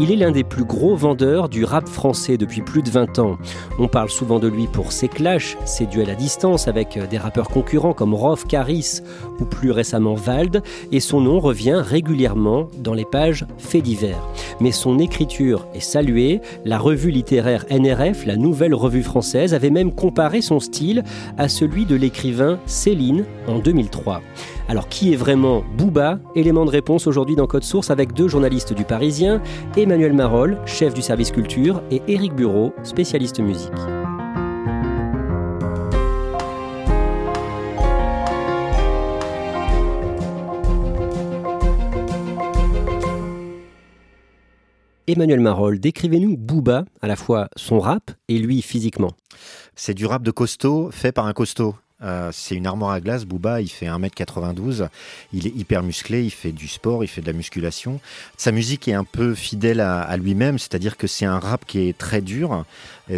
Il est l'un des plus gros vendeurs du rap français depuis plus de 20 ans. On parle souvent de lui pour ses clashs, ses duels à distance avec des rappeurs concurrents comme Rof, Caris ou plus récemment Vald, et son nom revient régulièrement dans les pages faits divers. Mais son écriture est saluée, la revue littéraire NRF, la nouvelle revue française, avait même comparé son style à celui de l'écrivain Céline en 2003. Alors qui est vraiment Booba? Élément de réponse aujourd'hui dans Code Source avec deux journalistes du Parisien, Emmanuel Marolles, chef du service culture, et Éric Bureau, spécialiste musique. Emmanuel Marolles, décrivez-nous Booba, à la fois son rap et lui physiquement. C'est du rap de costaud fait par un costaud. Euh, c'est une armoire à glace. Booba, il fait 1m92. Il est hyper musclé, il fait du sport, il fait de la musculation. Sa musique est un peu fidèle à, à lui-même, c'est-à-dire que c'est un rap qui est très dur.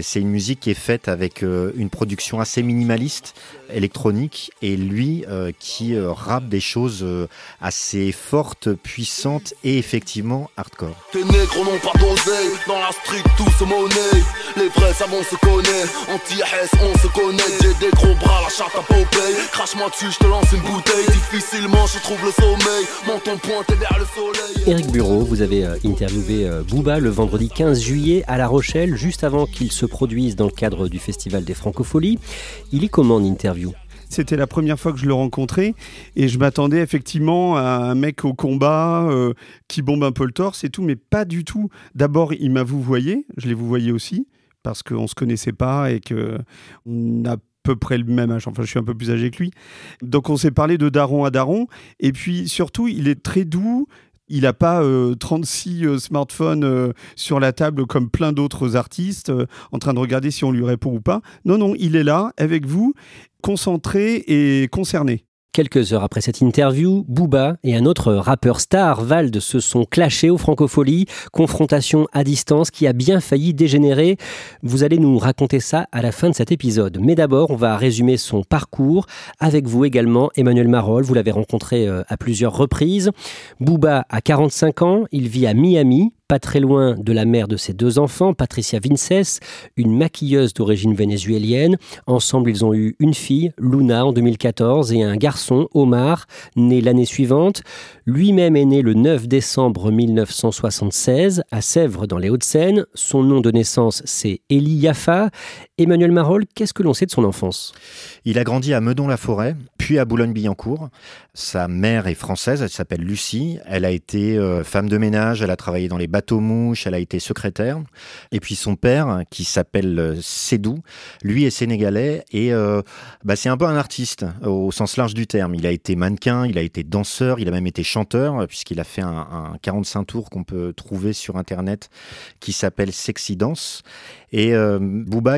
C'est une musique qui est faite avec euh, une production assez minimaliste, électronique, et lui euh, qui euh, rappe des choses euh, assez fortes, puissantes et effectivement hardcore. Tes négros n'ont pas d'oseille, dans la street tout se monnaie. Les vrais savants se connaissent, anti-S on se connaît. J'ai des gros bras, la charte à Popeye. Crache-moi dessus, je te lance une bouteille. Difficilement je trouve le sommeil, menton pointé vers le soleil. Éric Bureau, vous avez euh, interviewé euh, Booba le vendredi 15 juillet à La Rochelle, juste avant qu'il se produise dans le cadre du Festival des Francopholies. Il est comment en interview C'était la première fois que je le rencontrais et je m'attendais effectivement à un mec au combat euh, qui bombe un peu le torse et tout, mais pas du tout. D'abord, il m'a vous voyé, je l'ai vous voyé aussi parce qu'on se connaissait pas et que on a à peu près le même âge, enfin je suis un peu plus âgé que lui. Donc on s'est parlé de daron à daron et puis surtout il est très doux, il n'a pas euh, 36 euh, smartphones euh, sur la table comme plein d'autres artistes euh, en train de regarder si on lui répond ou pas. Non, non, il est là avec vous, concentré et concerné. Quelques heures après cette interview, Booba et un autre rappeur star, Vald, se sont clashés aux Francopholies. Confrontation à distance qui a bien failli dégénérer. Vous allez nous raconter ça à la fin de cet épisode. Mais d'abord, on va résumer son parcours avec vous également, Emmanuel Marolles. Vous l'avez rencontré euh, à plusieurs reprises. Booba a 45 ans. Il vit à Miami, pas très loin de la mère de ses deux enfants, Patricia Vinces, une maquilleuse d'origine vénézuélienne. Ensemble, ils ont eu une fille, Luna, en 2014, et un garçon, Omar, né l'année suivante. Lui-même est né le 9 décembre 1976 à Sèvres, dans les Hauts-de-Seine. Son nom de naissance, c'est Elie Yaffa. Emmanuel Marolles, qu'est-ce que l'on sait de son enfance? Il a grandi à Meudon-la-Forêt, puis à Boulogne-Billancourt. Sa mère est française, elle s'appelle Lucie. Elle a été euh, femme de ménage, elle a travaillé dans les elle a été secrétaire. Et puis son père, qui s'appelle euh, Sédou, lui est sénégalais et euh, bah, c'est un peu un artiste au sens large du terme. Il a été mannequin, il a été danseur, il a même été chanteur, puisqu'il a fait un, un 45 tours qu'on peut trouver sur Internet qui s'appelle Sexy Dance. Et euh,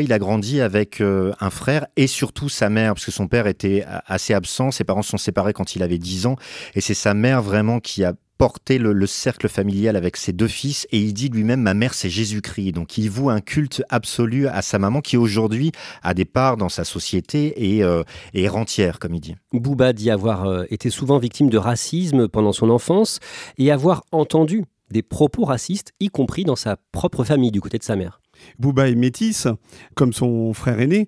il a grandi avec euh, un frère et surtout sa mère, parce que son père était assez absent. Ses parents sont séparés quand il avait 10 ans. Et c'est sa mère vraiment qui a porté le, le, cercle familial avec ses deux fils et il dit lui-même ma mère c'est Jésus-Christ donc il voue un culte absolu à sa maman qui aujourd'hui a des parts dans sa société et, euh, est rentière comme il dit. Booba dit avoir euh, été souvent victime de racisme pendant son enfance et avoir entendu des propos racistes, y compris dans sa propre famille, du côté de sa mère. Booba est métisse, comme son frère aîné.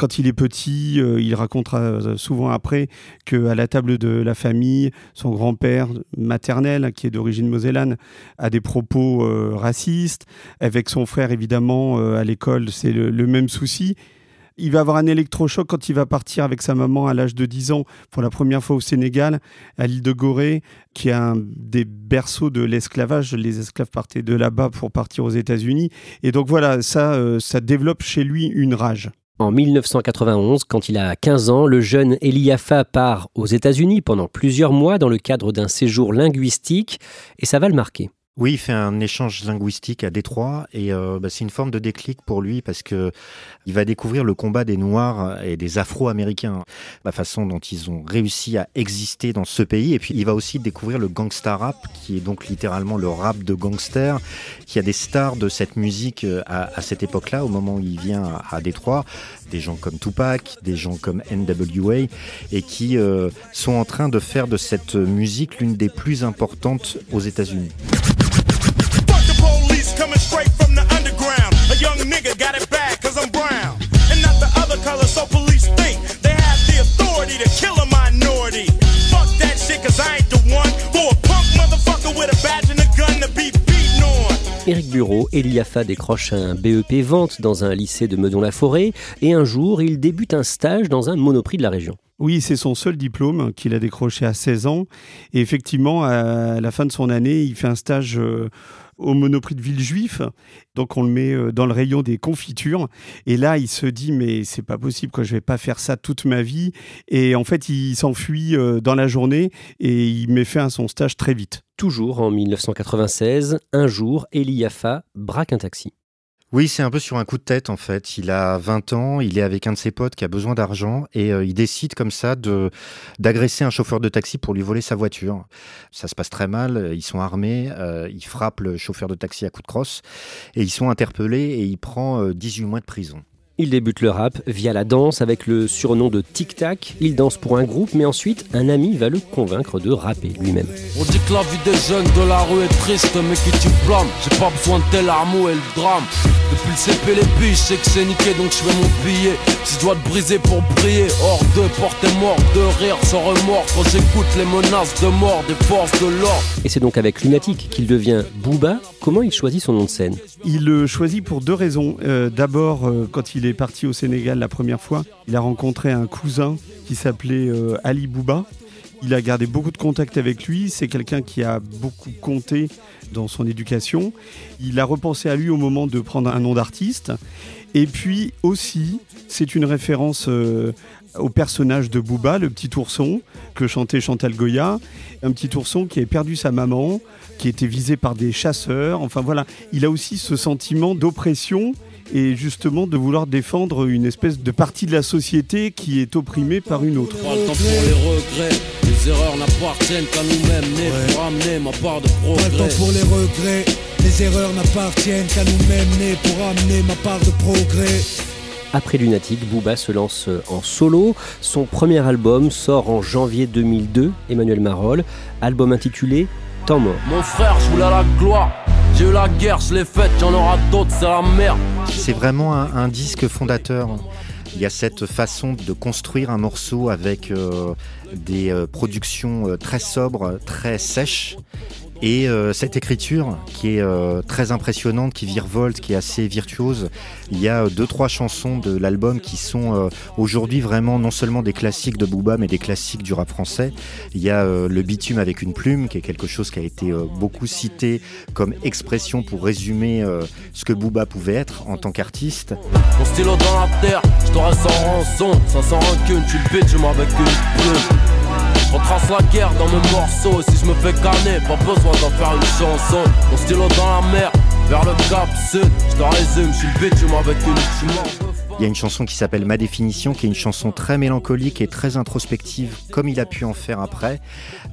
Quand il est petit, euh, il racontera euh, souvent après qu'à la table de la famille, son grand-père maternel, qui est d'origine mosellane, a des propos euh, racistes. Avec son frère, évidemment, à l'école, c'est le même souci. Il va avoir un électrochoc quand il va partir avec sa maman à l'âge de 10 ans pour la première fois au Sénégal, à l'île de Gorée, qui est un des berceaux de l'esclavage. Les esclaves partaient de là-bas pour partir aux États-Unis. Et donc voilà, ça, euh, ça développe chez lui une rage. En 1991, quand il a 15 ans, le jeune Eliafa part aux États-Unis pendant plusieurs mois dans le cadre d'un séjour linguistique et ça va le marquer. Oui, il fait un échange linguistique à Détroit et euh, bah, c'est une forme de déclic pour lui parce que il va découvrir le combat des Noirs et des Afro-Américains, la façon dont ils ont réussi à exister dans ce pays et puis il va aussi découvrir le gangsta rap qui est donc littéralement le rap de gangster, qui a des stars de cette musique euh, à, cette époque-là, au moment où il vient à, à Détroit, des gens comme Tupac, des gens comme NWA et qui euh, sont en train de faire de cette musique l'une des plus importantes aux États-Unis. Éric Bureau, Eliafa décroche un BEP vente dans un lycée de Meudon-la-Forêt et un jour, il débute un stage dans un monoprix de la région. Oui, c'est son seul diplôme qu'il a décroché à 16 ans. Et effectivement, à la fin de son année, il fait un stage euh, au Monoprix de Villejuif. Donc on le met euh, dans le rayon des confitures. Et là, il se dit, mais c'est pas possible, quoi, je vais pas faire ça toute ma vie. Et en fait, il s'enfuit euh, dans la journée et il met fin à son stage très vite. Toujours en 1996, un jour, Eliafa braque un taxi. Oui, c'est un peu sur un coup de tête en fait. Il a 20 ans, il est avec un de ses potes qui a besoin d'argent et euh, il décide comme ça de d'agresser un chauffeur de taxi pour lui voler sa voiture. Ça se passe très mal, ils sont armés, euh, ils frappent le chauffeur de taxi à coups de crosse et ils sont interpellés et il prend euh, 18 mois de prison. Il débute le rap via la danse avec le surnom de Tic Tac. Il danse pour un groupe, mais ensuite, un ami va le convaincre de rapper lui-même. On dit que la vie des jeunes de la rue est triste, mais qui tu blâmes? J'ai pas besoin de tes larmes et le drame. Depuis le CP, les billes, je sais que c'est niqué, donc je fais mon billet. Si je dois te briser pour briller, hors de porter mort, de rire sans remords. Quand j'écoute les menaces de mort des forces de l'ordre. Et c'est donc avec Lunatic qu'il devient Booba. Comment il choisit son nom de scène? Il le choisit pour deux raisons. Euh, D'abord, euh, quand il est parti au Sénégal la première fois, il a rencontré un cousin qui s'appelait euh, Ali Bouba. Il a gardé beaucoup de contacts avec lui. C'est quelqu'un qui a beaucoup compté dans son éducation. Il a repensé à lui au moment de prendre un nom d'artiste. Et puis aussi, c'est une référence euh, au personnage de Booba, le petit ourson que chantait Chantal Goya. Un petit ourson qui avait perdu sa maman, qui était visé par des chasseurs. Enfin voilà, il a aussi ce sentiment d'oppression et justement de vouloir défendre une espèce de partie de la société qui est opprimée par une autre. Pas le temps pour les regrets. Les erreurs n'appartiennent qu'à nous-mêmes, nés pour amener ma part de Pas le progrès. temps pour les regrets. Les erreurs n'appartiennent qu'à nous-mêmes nés pour amener ma part de progrès. Après Lunatic, Booba se lance en solo. Son premier album sort en janvier 2002, Emmanuel Marolles, album intitulé Temps mort. Mon frère, je voulais la gloire. La guerre, je l'ai faite, aura d'autres, c'est la merde. C'est vraiment un, un disque fondateur. Il y a cette façon de construire un morceau avec euh, des euh, productions euh, très sobres, très sèches. Et euh, cette écriture qui est euh, très impressionnante, qui virevolte, qui est assez virtuose. Il y a euh, deux, trois chansons de l'album qui sont euh, aujourd'hui vraiment non seulement des classiques de Booba, mais des classiques du rap français. Il y a euh, Le bitume avec une plume, qui est quelque chose qui a été euh, beaucoup cité comme expression pour résumer ce que Booba pouvait être en tant qu'artiste. Mon stylo dans la terre, je sans rançon. Tu le. Je retrace la guerre dans mes morceaux. Si je me fais canner, pas besoin d'en faire une chanson. Mon stylo dans la mer, vers le cap sud. Je te résume, je suis le bitch avec une plume. Il y a une chanson qui s'appelle Ma définition, qui est une chanson très mélancolique et très introspective, comme il a pu en faire après.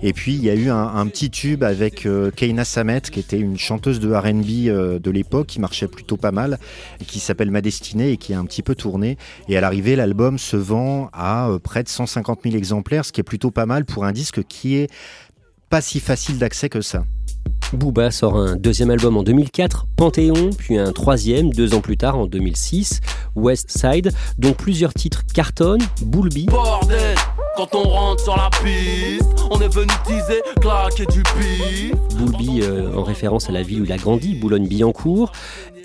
Et puis il y a eu un, petit tube avec euh, Keina Samet, qui était une chanteuse de R&B euh, de l'époque, qui marchait plutôt pas mal, qui s'appelle Ma destinée et qui a un petit peu tourné. Et à l'arrivée, l'album se vend à euh, près de 150 000 exemplaires, ce qui est plutôt pas mal pour un disque qui est pas si facile d'accès que ça. Booba sort un deuxième album en 2004, Panthéon, puis un troisième deux ans plus tard en 2006, West Side, dont plusieurs titres cartonnent, Boulby. Bordel quand on rentre sur la piste, on est venu teaser, claquer du pif. Boulby euh, en référence à la ville où il a grandi, Boulogne-Billancourt,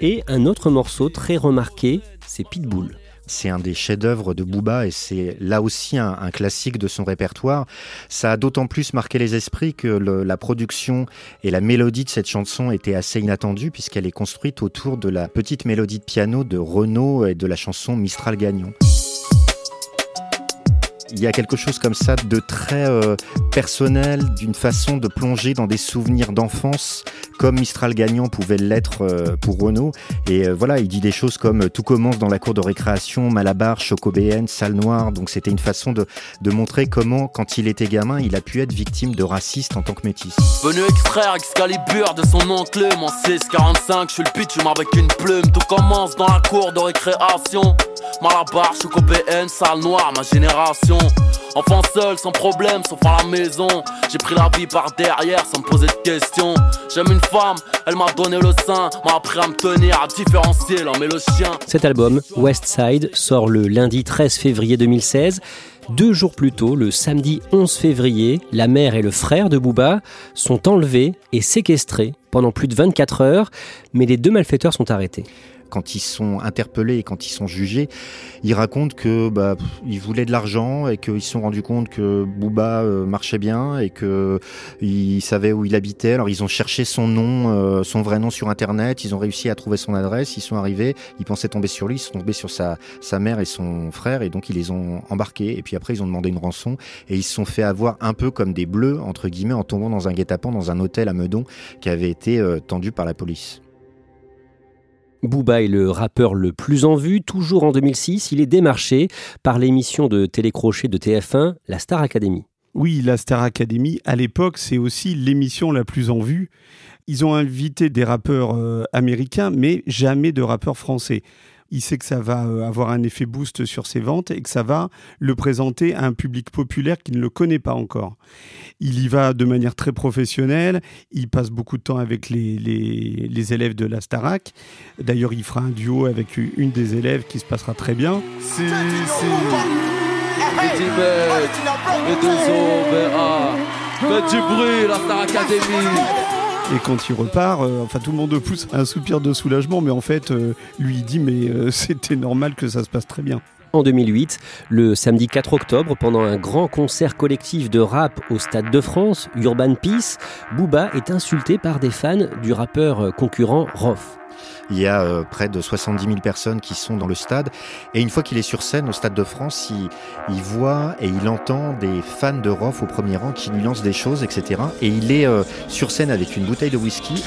et un autre morceau très remarqué, c'est Pitbull. C'est un des chefs-d'œuvre de Booba et c'est là aussi un, classique de son répertoire. Ça a d'autant plus marqué les esprits que la production et la mélodie de cette chanson étaient assez inattendues puisqu'elle est construite autour de la petite mélodie de piano de Renaud et de la chanson Mistral Gagnon. Il y a quelque chose comme ça de très euh, personnel, d'une façon de plonger dans des souvenirs d'enfance, comme Mistral Gagnant pouvait l'être euh, pour Renaud. Et euh, voilà, il dit des choses comme tout commence dans la cour de récréation, Malabar, Chocobéenne, Salle Noire. Donc c'était une façon de, montrer comment, quand il était gamin, il a pu être victime de raciste en tant que métis. Venu extraire Excalibur de son oncle Mon 645, je suis le pitch avec une plume Tout commence dans la cour de récréation Malabar, Chocobéenne, salle noire, ma génération Enfant seul, sans problème, sauf à la maison J'ai pris la vie par derrière sans me poser de questions J'aime une femme, elle m'a donné le sein M'a appris à me tenir, à différencier l'homme et le chien Cet album, West Side, sort le lundi 13 février 2016. Deux jours plus tôt, le samedi 11 février, la mère et le frère de Booba sont enlevés et séquestrés pendant plus de 24 heures, mais les deux malfaiteurs sont arrêtés. Quand ils sont interpellés et quand ils sont jugés, ils racontent que bah, ils voulaient de l'argent et qu'ils se sont rendus compte que Booba euh, marchait bien et que ils savaient où il habitait. Alors ils ont cherché son nom, euh, son vrai nom sur internet. Ils ont réussi à trouver son adresse. Ils sont arrivés. Ils pensaient tomber sur lui. Ils sont tombés sur sa sa mère et son frère et donc ils les ont embarqués. Et puis après ils ont demandé une rançon et ils se sont fait avoir un peu comme des bleus entre guillemets en tombant dans un guet-apens dans un hôtel à Meudon qui avait été euh, tendu par la police. Booba est le rappeur le plus en vue. Toujours en 2006, il est démarché par l'émission de télécrochet de TF1, la Star Academy. Oui, la Star Academy, à l'époque, c'est aussi l'émission la plus en vue. Ils ont invité des rappeurs euh, américains, mais jamais de rappeurs français. Il sait que ça va euh, avoir un effet boost sur ses ventes et que ça va le présenter à un public populaire qui ne le connaît pas encore. Il y va de manière très professionnelle, il passe beaucoup de temps avec les, les, les élèves de la Starac. D'ailleurs, il fera un duo avec une des élèves qui se passera très bien. Les deux Faites du bruit, la Star Academy Et quand il repart, euh, enfin tout le monde pousse un soupir de soulagement, mais en fait, euh, lui il dit mais euh, c'était normal que ça se passe très bien. En 2008, le samedi 4 octobre, pendant un grand concert collectif de rap au Stade de France, Urban Peace, Booba est insulté par des fans du rappeur concurrent Rof. Il y a euh, près de 70 000 personnes qui sont dans le stade. Et une fois qu'il est sur scène au Stade de France, il, voit et il entend des fans de Rof au premier rang qui lui lancent des choses, etc. Et il est euh, sur scène avec une bouteille de whisky.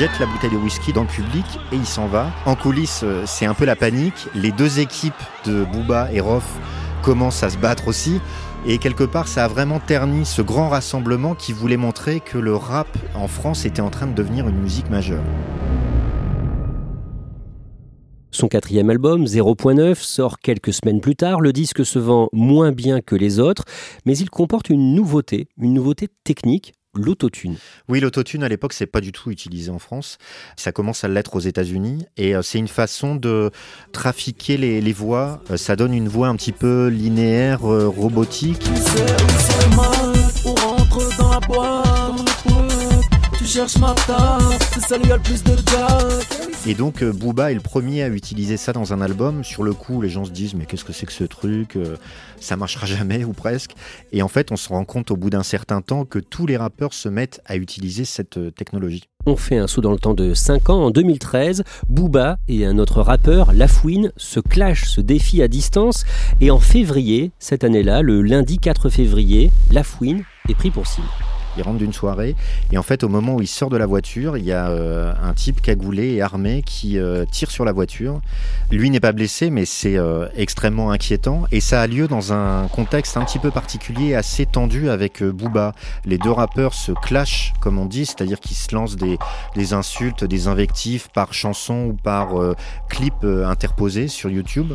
Jette la bouteille de whisky dans le public et il s'en va. En coulisses, euh, c'est un peu la panique. Les deux équipes de Booba et Rof commencent à se battre aussi. Et quelque part, ça a vraiment terni ce grand rassemblement qui voulait montrer que le rap en France était en train de devenir une musique majeure. Son quatrième album, 0.9, sort quelques semaines plus tard. Le disque se vend moins bien que les autres, mais il comporte une nouveauté, une nouveauté technique, l'autotune. Oui, l'autotune à l'époque, c'est pas du tout utilisé en France. Ça commence à l'être aux États-Unis et euh, c'est une façon de trafiquer les, les voix. Euh, ça donne une voix un petit peu linéaire, euh, robotique. On rentre dans la boîte Tu cherches ma table C'est ça lui a le plus de jack Et donc euh, Booba est le premier à utiliser ça dans un album. Sur le coup, les gens se disent mais qu'est-ce que c'est que ce truc Euh, Ça marchera jamais ou presque. Et en fait, on se rend compte au bout d'un certain temps que tous les rappeurs se mettent à utiliser cette euh, technologie. On fait un saut dans le temps de 5 ans. En 2013, Booba et un autre rappeur, Lafouine, se clashent, se défient à distance. Et en février, cette année-là, le lundi 4 février, Lafouine est pris pour cible. Il rentre d'une soirée et en fait, au moment où il sort de la voiture, il y a euh, un type cagoulé et armé qui euh, tire sur la voiture. Lui n'est pas blessé, mais c'est euh, extrêmement inquiétant et ça a lieu dans un contexte un petit peu particulier, assez tendu avec Booba. Les deux rappeurs se clashent, comme on dit, c'est-à-dire qu'ils se lancent des, des insultes, des invectives par chanson ou par clip interposé sur YouTube.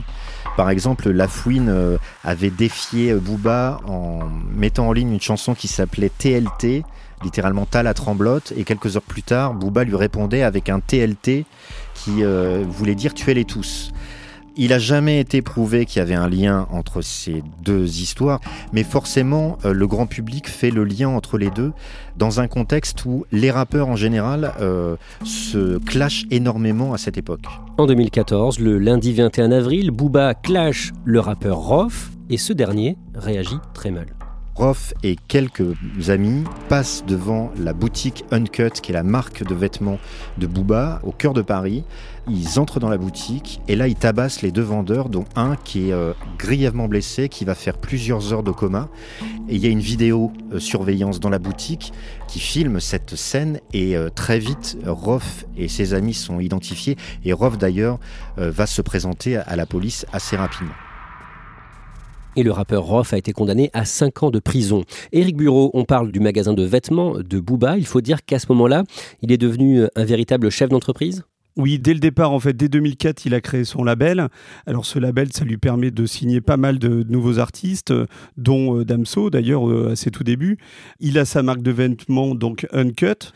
Par exemple, Lafouine euh, avait défié Booba en mettant en ligne une chanson qui s'appelait TLT, littéralement Tal à tremblote, et quelques heures plus tard, Booba lui répondait avec un TLT qui euh, voulait dire tuez-les tous. Il a jamais été prouvé qu'il y avait un lien entre ces deux histoires, mais forcément, euh, le grand public fait le lien entre les deux dans un contexte où les rappeurs en général euh, se clashent énormément à cette époque. En 2014, le lundi 21 avril, Booba clash le rappeur Rof et ce dernier réagit très mal. Rof et quelques amis passent devant la boutique Uncut, qui est la marque de vêtements de Booba, au cœur de Paris. Ils entrent dans la boutique et là, ils tabassent les deux vendeurs, dont un qui est euh, grièvement blessé, qui va faire plusieurs heures de coma. Et il y a une vidéo euh, surveillance dans la boutique qui filme cette scène et euh, très vite, Rof et ses amis sont identifiés et Rof d'ailleurs va se présenter à la police assez rapidement. Et le rappeur Rof a été condamné à 5 ans de prison. Éric Bureau, on parle du magasin de vêtements de Booba. Il faut dire qu'à ce moment-là, il est devenu un véritable chef d'entreprise? Oui, dès le départ, en fait, dès 2004, il a créé son label. Alors, ce label, ça lui permet de signer pas mal de nouveaux artistes, euh, dont euh, Damso, d'ailleurs, euh, à ses tout débuts. Il a sa marque de vêtements, donc Uncut,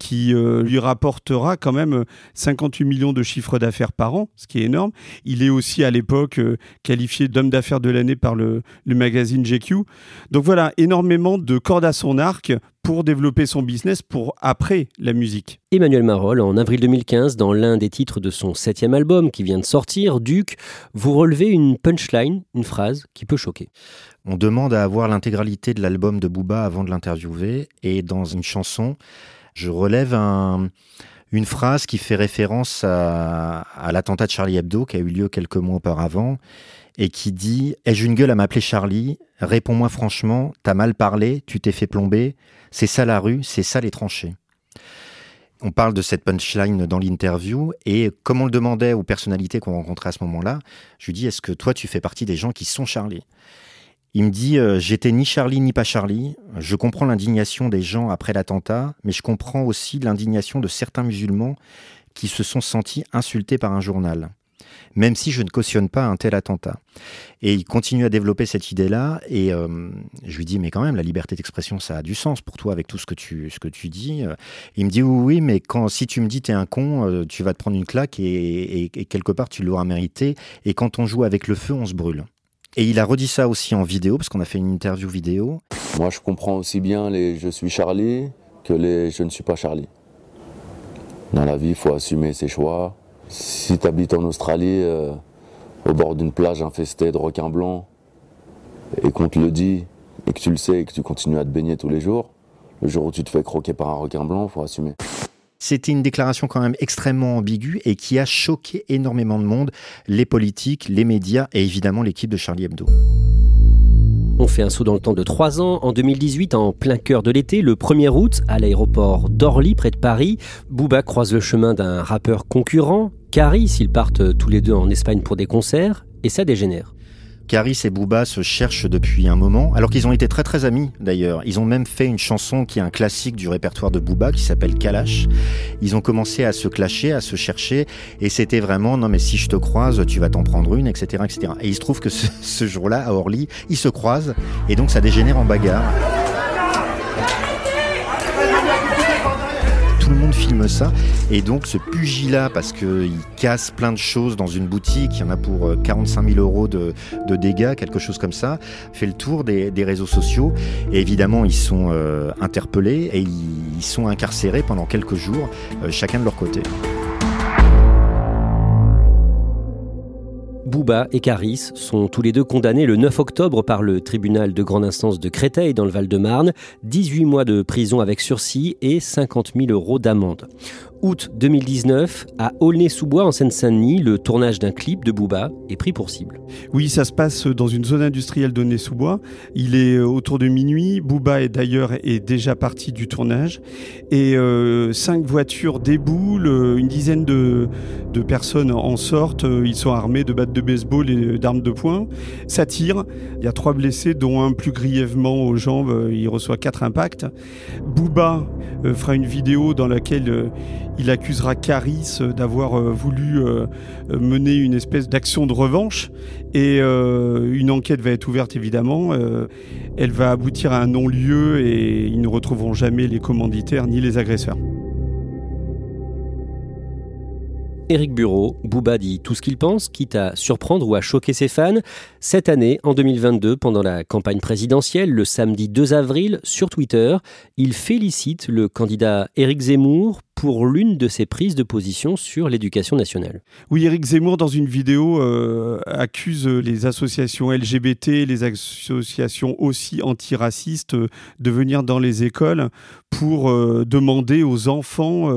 qui euh, lui rapportera quand même euh, 58 millions de chiffres d'affaires par an, ce qui est énorme. Il est aussi à l'époque euh, qualifié d'homme d'affaires de l'année par le, le magazine GQ. Donc voilà, énormément de cordes à son arc pour développer son business pour après la musique. Emmanuel Marolles, en avril 2015, dans l'un des titres de son septième album qui vient de sortir, Duc, vous relevez une punchline, une phrase qui peut choquer. On demande à avoir l'intégralité de l'album de Booba avant de l'interviewer et dans une chanson, je relève un- une phrase qui fait référence à, à l'attentat de Charlie Hebdo qui a eu lieu quelques mois auparavant et qui dit Ai-je une gueule à m'appeler Charlie? Réponds-moi franchement, t'as mal parlé, tu t'es fait plomber, c'est ça la rue, c'est ça les tranchées. On parle de cette punchline dans l'interview et comme on le demandait aux personnalités qu'on rencontrait à ce moment-là, je lui dis Est-ce que toi tu fais partie des gens qui sont Charlie? Il me dit euh, J'étais ni Charlie ni pas Charlie. Je comprends l'indignation des gens après l'attentat, mais je comprends aussi l'indignation de certains musulmans qui se sont sentis insultés par un journal, même si je ne cautionne pas un tel attentat. Et il continue à développer cette idée-là, et euh, je lui dis Mais quand même, la liberté d'expression, ça a du sens pour toi avec tout ce que tu, ce que tu dis. Il me dit Oui, oui, mais quand, si tu me dis T'es un con, euh, tu vas te prendre une claque, et, quelque part, tu l'auras mérité. Et quand on joue avec le feu, on se brûle. Et il a redit ça aussi en vidéo, parce qu'on a fait une interview vidéo. Moi, je comprends aussi bien les je suis Charlie que les je ne suis pas Charlie. Dans la vie, il faut assumer ses choix. Si tu habites en Australie, euh, au bord d'une plage infestée de requins blancs, et qu'on te le dit, et que tu le sais, et que tu continues à te baigner tous les jours, le jour où tu te fais croquer par un requin blanc, il faut assumer. C'était une déclaration quand même extrêmement ambiguë et qui a choqué énormément de monde, les politiques, les médias et évidemment l'équipe de Charlie Hebdo. On fait un saut dans le temps de 3 ans. En 2018, en plein cœur de l'été, le 1er août, à l'aéroport d'Orly, près de Paris, Booba croise le chemin d'un rappeur concurrent, Caris. Ils partent tous les deux en Espagne pour des concerts et ça dégénère. Caris et Booba se cherchent depuis un moment, alors qu'ils ont été très très amis d'ailleurs. Ils ont même fait une chanson qui est un classique du répertoire de Booba qui s'appelle Kalash. Ils ont commencé à se clasher, à se chercher, et c'était vraiment non mais si je te croise, tu vas t'en prendre une, etc., etc. Et il se trouve que ce, ce jour-là à Orly, ils se croisent, et donc ça dégénère en bagarre. Monde filme ça, et donc ce pugilat, parce qu'il casse plein de choses dans une boutique, il y en a pour euh, 45 000 euros de, dégâts, quelque chose comme ça, fait le tour des, réseaux sociaux. Et évidemment, ils sont euh, interpellés et ils, ils sont incarcérés pendant quelques jours, euh, chacun de leur côté. Booba et Caris sont tous les deux condamnés le 9 octobre par le tribunal de grande instance de Créteil dans le Val-de-Marne, 18 mois de prison avec sursis et 50 000 euros d'amende. Août 2019, à Aulnay-sous-Bois en Seine-Saint-Denis, le tournage d'un clip de Booba est pris pour cible. Oui, ça se passe dans une zone industrielle d'Aulnay-sous-Bois. Il est euh, autour de minuit. Booba est d'ailleurs est déjà parti du tournage. Et euh, cinq voitures déboulent, euh, une dizaine de, personnes en sortent. Ils sont armés de battes de baseball et d'armes de poing. Ça tire. Il y a trois blessés, dont un plus grièvement aux jambes. Il reçoit quatre impacts. Booba fera une vidéo dans laquelle il accusera Caris euh, d'avoir euh, voulu euh, mener une espèce d'action de revanche. Et une enquête va être ouverte évidemment. Elle va aboutir à un non-lieu et ils ne retrouveront jamais les commanditaires ni les agresseurs. Éric Bureau, Booba dit tout ce qu'il pense, quitte à surprendre ou à choquer ses fans. Cette année, en 2022, pendant la campagne présidentielle, le samedi 2 avril, sur Twitter, il félicite le candidat Éric Zemmour pour l'une de ses prises de position sur l'éducation nationale. Oui, Éric Zemmour, dans une vidéo, euh, accuse les associations LGBT, les associations aussi antiracistes euh, de venir dans les écoles pour euh, demander aux enfants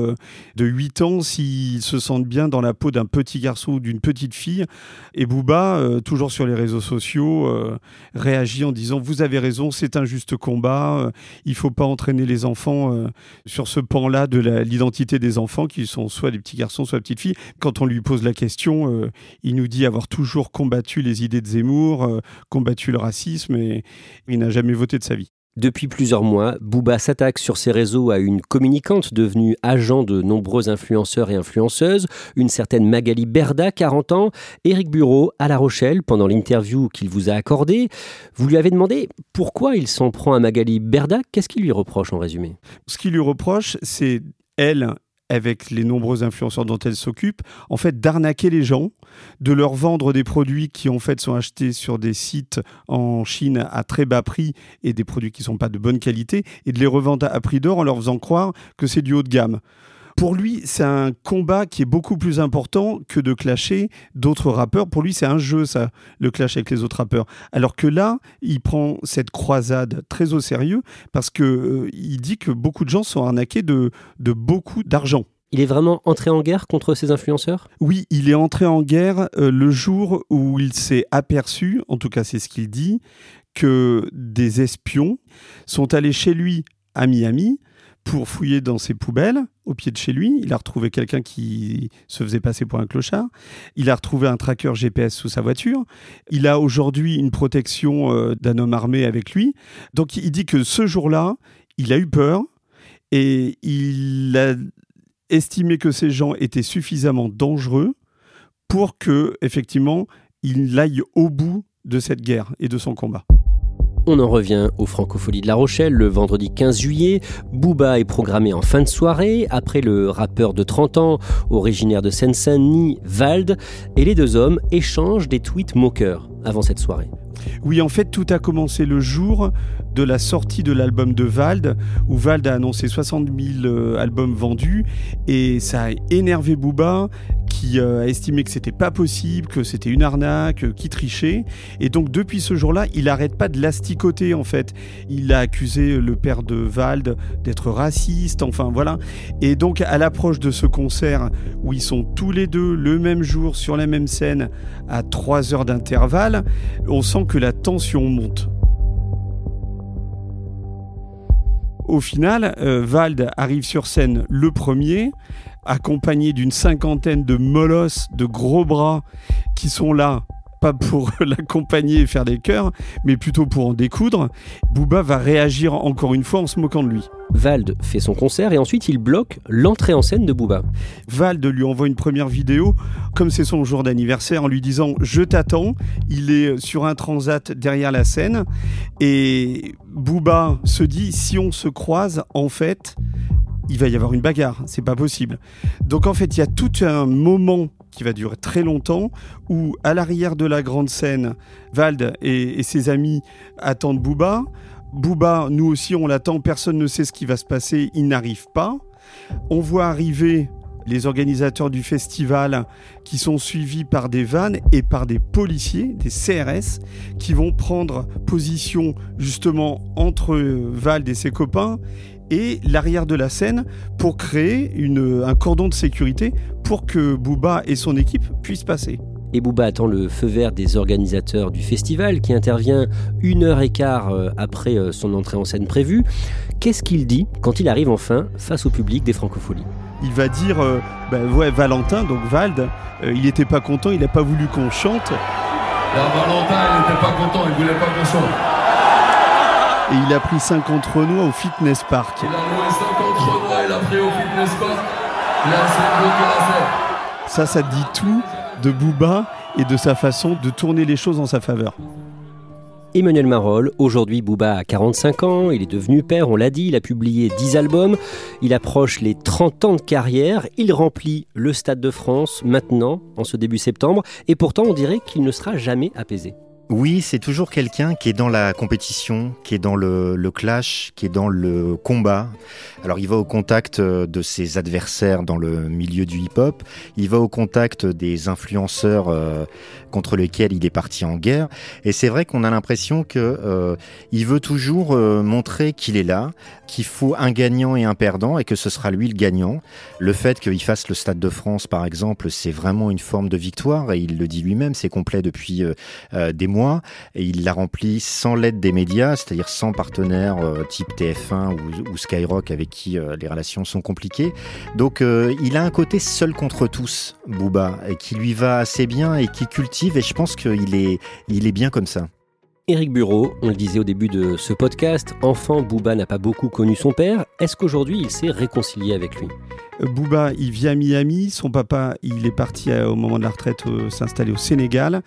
de 8 ans s'ils se sentent dans la peau d'un petit garçon ou d'une petite fille. Et Booba, euh, toujours sur les réseaux sociaux, euh, réagit en disant Vous avez raison, c'est un juste combat, euh, il ne faut pas entraîner les enfants sur ce pan-là de l'identité des enfants, qui sont soit des petits garçons, soit des petites filles. Quand on lui pose la question, il nous dit avoir toujours combattu les idées de Zemmour, combattu le racisme, et il n'a jamais voté de sa vie. Depuis plusieurs mois, Booba s'attaque sur ses réseaux à une communicante devenue agent de nombreux influenceurs et influenceuses, une certaine Magali Berda, 40 ans. Éric Bureau, à La Rochelle, pendant l'interview qu'il vous a accordée, vous lui avez demandé pourquoi il s'en prend à Magali Berda. Qu'est-ce qu'il lui reproche en résumé? Ce qu'il lui reproche, c'est elle, avec les nombreux influenceurs dont elle s'occupe, en fait d'arnaquer les gens, de leur vendre des produits qui en fait sont achetés sur des sites en Chine à très bas prix et des produits qui ne sont pas de bonne qualité, et de les revendre à prix d'or en leur faisant croire que c'est du haut de gamme. Pour lui, c'est un combat qui est beaucoup plus important que de clasher d'autres rappeurs. Pour lui, c'est un jeu, ça, le clash avec les autres rappeurs. Alors que là, il prend cette croisade très au sérieux parce que euh, il dit que beaucoup de gens sont arnaqués de, de beaucoup d'argent. Il est vraiment entré en guerre contre ces influenceurs? Oui, il est entré en guerre euh, le jour où il s'est aperçu, en tout cas c'est ce qu'il dit, que des espions sont allés chez lui à Miami pour fouiller dans ses poubelles au pied de chez lui. Il a retrouvé quelqu'un qui se faisait passer pour un clochard. Il a retrouvé un tracker GPS sous sa voiture. Il a aujourd'hui une protection euh, d'un homme armé avec lui. Donc il dit que ce jour-là, il a eu peur et il a estimé que ces gens étaient suffisamment dangereux pour que, effectivement, il aille au bout de cette guerre et de son combat. On en revient aux Francopholies de La Rochelle le vendredi 15 juillet. Booba est programmé en fin de soirée après le rappeur de 30 ans, originaire de Seine-Saint-Denis, Vald, et les deux hommes échangent des tweets moqueurs avant cette soirée. Oui, en fait, tout a commencé le jour de la sortie de l'album de Vald, où Vald a annoncé 60 000 euh, albums vendus, et ça a énervé Booba, qui euh, a estimé que c'était pas possible, que c'était une arnaque, euh, qui trichait. Et donc, depuis ce jour-là, il n'arrête pas de l'asticoter, en fait. Il a accusé le père de Vald d'être raciste, enfin voilà. Et donc, à l'approche de ce concert, où ils sont tous les deux le même jour sur la même scène, à 3 heures d'intervalle, on sent que la tension monte. Au final, euh, Vald arrive sur scène le premier, accompagné d'une cinquantaine de molosses, de gros bras, qui sont là, pas pour l'accompagner et faire des chœurs, mais plutôt pour en découdre. Booba va réagir encore une fois en se moquant de lui. Vald fait son concert et ensuite il bloque l'entrée en scène de Booba. Vald lui envoie une première vidéo, comme c'est son jour d'anniversaire, en lui disant Je t'attends. Il est sur un transat derrière la scène. Et Booba se dit Si on se croise, en fait, il va y avoir une bagarre. C'est pas possible. Donc en fait, il y a tout un moment qui va durer très longtemps, où à l'arrière de la grande scène, Vald et, et ses amis attendent Booba. Booba, nous aussi, on l'attend, personne ne sait ce qui va se passer, il n'arrive pas. On voit arriver les organisateurs du festival qui sont suivis par des vannes et par des policiers, des CRS, qui vont prendre position justement entre Vald et ses copains et l'arrière de la scène pour créer un cordon de sécurité pour que Booba et son équipe puissent passer. Et Booba attend le feu vert des organisateurs du festival qui intervient une heure et quart euh, après euh, son entrée en scène prévue. Qu'est-ce qu'il dit quand il arrive enfin face au public des Francopholies? Il va dire euh, ben ouais, Valentin, donc Vald, euh, il n'était pas content, il n'a pas voulu qu'on chante. Là, Valentin, il n'était pas content, il voulait pas qu'on chante. Et il a pris 50 Renois au Fitness Park. Il a loué 50 Renois, il a pris au fitness park. Il a essayé de. Ça, ça dit tout de Booba et de sa façon de tourner les choses en sa faveur. Emmanuel Marolles, aujourd'hui Booba a 45 ans, il est devenu père, on l'a dit, il a publié 10 albums, il approche les 30 ans de carrière, il remplit le Stade de France maintenant, en ce début septembre, et pourtant on dirait qu'il ne sera jamais apaisé. Oui, c'est toujours quelqu'un qui est dans la compétition, qui est dans le, clash, qui est dans le combat. Alors il va au contact euh, de ses adversaires dans le milieu du hip-hop, il va au contact des influenceurs euh, contre lesquels il est parti en guerre. Et c'est vrai qu'on a l'impression que euh, il veut toujours euh, montrer qu'il est là, qu'il faut un gagnant et un perdant, et que ce sera lui le gagnant. Le fait qu'il fasse le Stade de France, par exemple, c'est vraiment une forme de victoire, et il le dit lui-même, c'est complet depuis des et il l'a rempli sans l'aide des médias, c'est-à-dire sans partenaires type TF1 ou, Skyrock avec qui les relations sont compliquées. Donc il a un côté seul contre tous, Booba, qui lui va assez bien et qui cultive, et je pense qu'il est, il est bien comme ça. Éric Bureau, on le disait au début de ce podcast, enfant, Booba n'a pas beaucoup connu son père. Est-ce qu'aujourd'hui il s'est réconcilié avec lui? Booba, il vit à Miami. Son papa, il est parti à, au moment de la retraite euh, s'installer au Sénégal.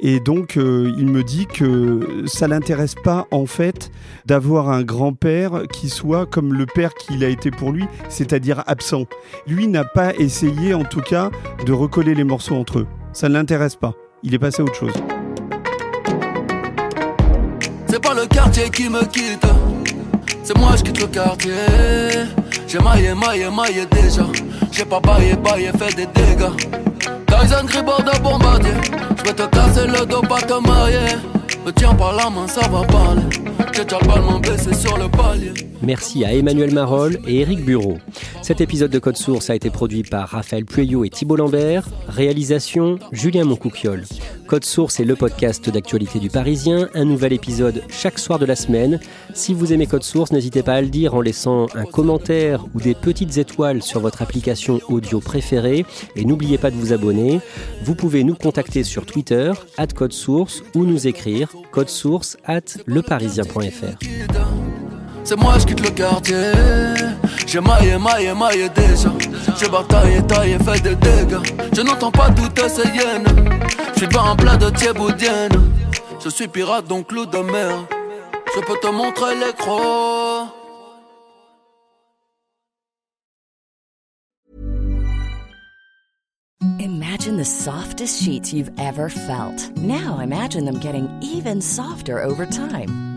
Et donc, euh, il me dit que ça l'intéresse pas, en fait, d'avoir un grand-père qui soit comme le père qu'il a été pour lui, c'est-à-dire absent. Lui n'a pas essayé, en tout cas, de recoller les morceaux entre eux. Ça ne l'intéresse pas. Il est passé à autre chose. C'est pas le quartier qui me quitte, c'est moi je quitte le quartier. J'ai maillé, maillé, maillé déjà. J'ai pas baillé, baillé, fait des dégâts. Tyson Gribord de bombardier. Je vais te casser le dos, pas te marier. Me tiens par la main, ça va parler. Merci à Emmanuel Marolles et Éric Bureau. Cet épisode de Code Source a été produit par Raphaël Pueyo et Thibault Lambert. Réalisation Julien Moncouquiole. Code Source est le podcast d'actualité du Parisien. Un nouvel épisode chaque soir de la semaine. Si vous aimez Code Source, n'hésitez pas à le dire en laissant un commentaire ou des petites étoiles sur votre application audio préférée. Et n'oubliez pas de vous abonner. Vous pouvez nous contacter sur Twitter, at Code Source, ou nous écrire codesource at leparisien.fr. C'est moi je quitte le quartier J'ai J'ai bataillé, taillé, fait des dégâts. Je n'entends pas toutes ces hyènes. Je suis pas un plat de thieboudienne Je suis pirate donc loup de mer. Je peux te montrer les crocs Imagine the softest sheets you've ever felt. Now imagine them getting even softer over time.